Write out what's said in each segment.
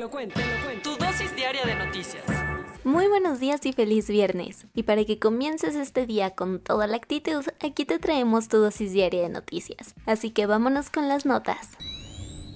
Lo cuento, te lo cuento. Tu dosis diaria de noticias. Muy buenos días y feliz viernes. Y para que comiences este día con toda la actitud, aquí te traemos tu dosis diaria de noticias. Así que vámonos con las notas.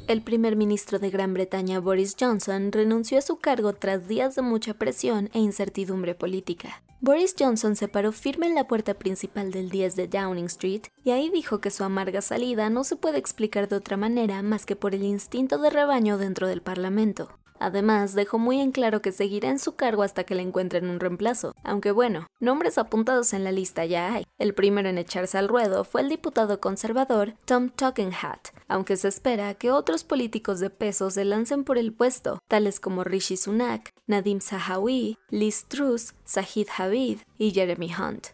El primer ministro de Gran Bretaña, Boris Johnson, renunció a su cargo tras días de mucha presión e incertidumbre política. Boris Johnson se paró firme en la puerta principal del 10 de Downing Street y ahí dijo que su amarga salida no se puede explicar de otra manera más que por el instinto de rebaño dentro del Parlamento. Además, dejó muy en claro que seguirá en su cargo hasta que le encuentren un reemplazo, aunque bueno, nombres apuntados en la lista ya hay. El primero en echarse al ruedo fue el diputado conservador Tom Tugendhat, aunque se espera que otros políticos de peso se lancen por el puesto, tales como Rishi Sunak, Nadim Sahawi, Liz Truss, Zahid Habib y Jeremy Hunt.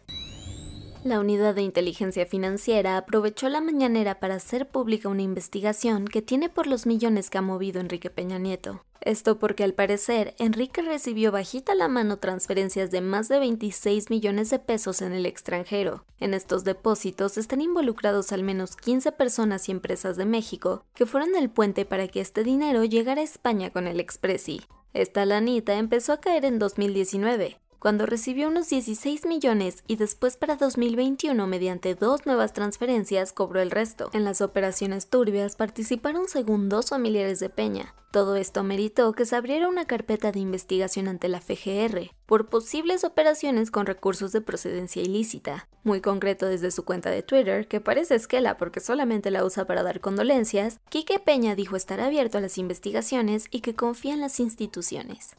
La unidad de inteligencia financiera aprovechó la mañanera para hacer pública una investigación que tiene por los millones que ha movido Enrique Peña Nieto. Esto porque al parecer Enrique recibió bajita la mano transferencias de más de 26 millones de pesos en el extranjero. En estos depósitos están involucrados al menos 15 personas y empresas de México que fueron el puente para que este dinero llegara a España con el Expressi. Esta lanita empezó a caer en 2019, cuando recibió unos 16 millones y después para 2021 mediante dos nuevas transferencias cobró el resto. En las operaciones turbias participaron según dos familiares de Peña. Todo esto meritó que se abriera una carpeta de investigación ante la FGR por posibles operaciones con recursos de procedencia ilícita. Muy concreto desde su cuenta de Twitter, que parece esquela porque solamente la usa para dar condolencias, Quique Peña dijo estar abierto a las investigaciones y que confía en las instituciones.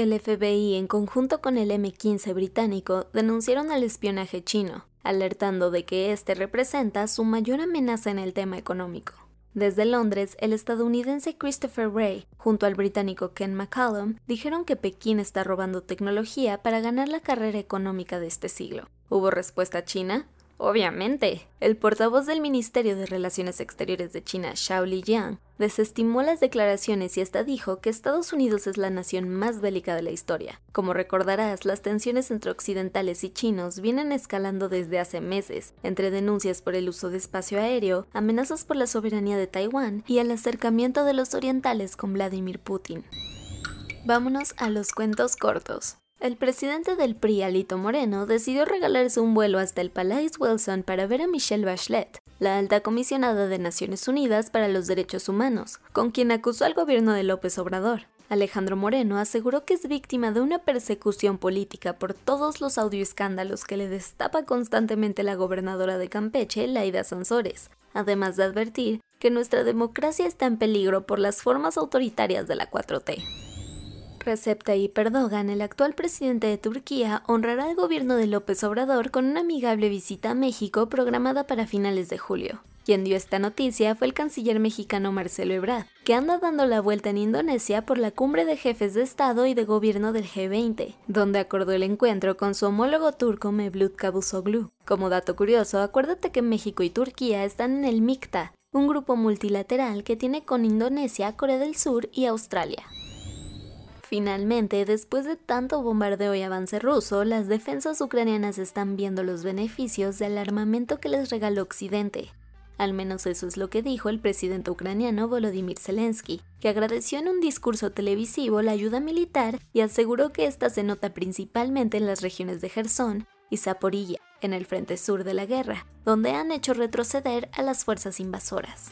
El FBI, en conjunto con el M15 británico, denunciaron al espionaje chino, alertando de que este representa su mayor amenaza en el tema económico. Desde Londres, el estadounidense Christopher Wray, junto al británico Ken McCallum, dijeron que Pekín está robando tecnología para ganar la carrera económica de este siglo. ¿Hubo respuesta china? Obviamente. El portavoz del Ministerio de Relaciones Exteriores de China, Xiao Lijiang, desestimó las declaraciones y hasta dijo que Estados Unidos es la nación más bélica de la historia. Como recordarás, las tensiones entre occidentales y chinos vienen escalando desde hace meses, entre denuncias por el uso de espacio aéreo, amenazas por la soberanía de Taiwán y el acercamiento de los orientales con Vladimir Putin. Vámonos a los cuentos cortos. El presidente del PRI, Alito Moreno, decidió regalarse un vuelo hasta el Palais Wilson para ver a Michelle Bachelet, la alta comisionada de Naciones Unidas para los Derechos Humanos, con quien acusó al gobierno de López Obrador. Alejandro Moreno aseguró que es víctima de una persecución política por todos los audioescándalos que le destapa constantemente la gobernadora de Campeche, Laida Sansores, además de advertir que nuestra democracia está en peligro por las formas autoritarias de la 4T. Recep Tayyip Erdogan, el actual presidente de Turquía, honrará al gobierno de López Obrador con una amigable visita a México programada para finales de julio. Quien dio esta noticia fue el canciller mexicano Marcelo Ebrard, que anda dando la vuelta en Indonesia por la cumbre de jefes de Estado y de gobierno del G20, donde acordó el encuentro con su homólogo turco Mevlut Cavusoglu. Como dato curioso, acuérdate que México y Turquía están en el MICTA, un grupo multilateral que tiene con Indonesia, Corea del Sur y Australia. Finalmente, después de tanto bombardeo y avance ruso, las defensas ucranianas están viendo los beneficios del armamento que les regaló Occidente. Al menos eso es lo que dijo el presidente ucraniano Volodymyr Zelensky, que agradeció en un discurso televisivo la ayuda militar y aseguró que esta se nota principalmente en las regiones de Gerson y Zaporilla, en el frente sur de la guerra, donde han hecho retroceder a las fuerzas invasoras.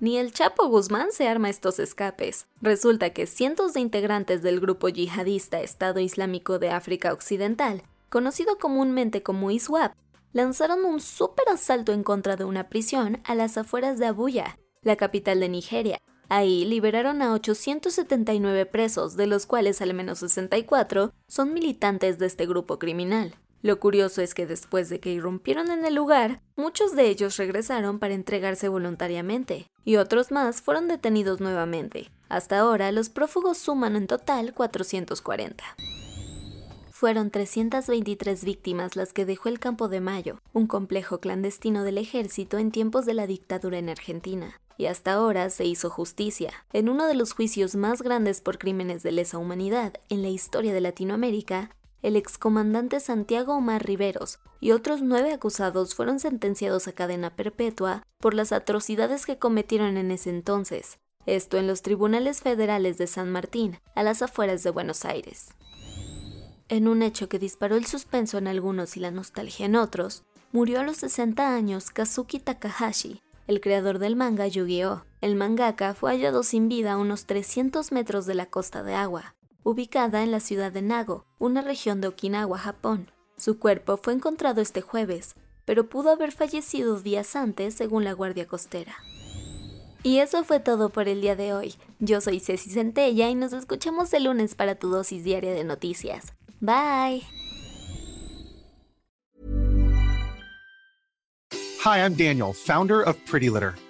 Ni el Chapo Guzmán se arma estos escapes. Resulta que cientos de integrantes del grupo yihadista Estado Islámico de África Occidental, conocido comúnmente como ISWAP, lanzaron un super asalto en contra de una prisión a las afueras de Abuya, la capital de Nigeria. Ahí liberaron a 879 presos, de los cuales al menos 64 son militantes de este grupo criminal. Lo curioso es que después de que irrumpieron en el lugar, muchos de ellos regresaron para entregarse voluntariamente, y otros más fueron detenidos nuevamente. Hasta ahora, los prófugos suman en total 440. Fueron 323 víctimas las que dejó el Campo de Mayo, un complejo clandestino del ejército en tiempos de la dictadura en Argentina. Y hasta ahora se hizo justicia, en uno de los juicios más grandes por crímenes de lesa humanidad en la historia de Latinoamérica, el excomandante Santiago Omar Riveros y otros nueve acusados fueron sentenciados a cadena perpetua por las atrocidades que cometieron en ese entonces, esto en los tribunales federales de San Martín, a las afueras de Buenos Aires. En un hecho que disparó el suspenso en algunos y la nostalgia en otros, murió a los 60 años Kazuki Takahashi, el creador del manga Yu-Gi-Oh! El mangaka fue hallado sin vida a unos 300 metros de la costa de agua, ubicada en la ciudad de Nago, una región de Okinawa, Japón. Su cuerpo fue encontrado este jueves, pero pudo haber fallecido días antes según la Guardia Costera. Y eso fue todo por el día de hoy. Yo soy Ceci Centella y nos escuchamos el lunes para tu dosis diaria de noticias. Bye. Hi, I'm Daniel, founder of Pretty Litter.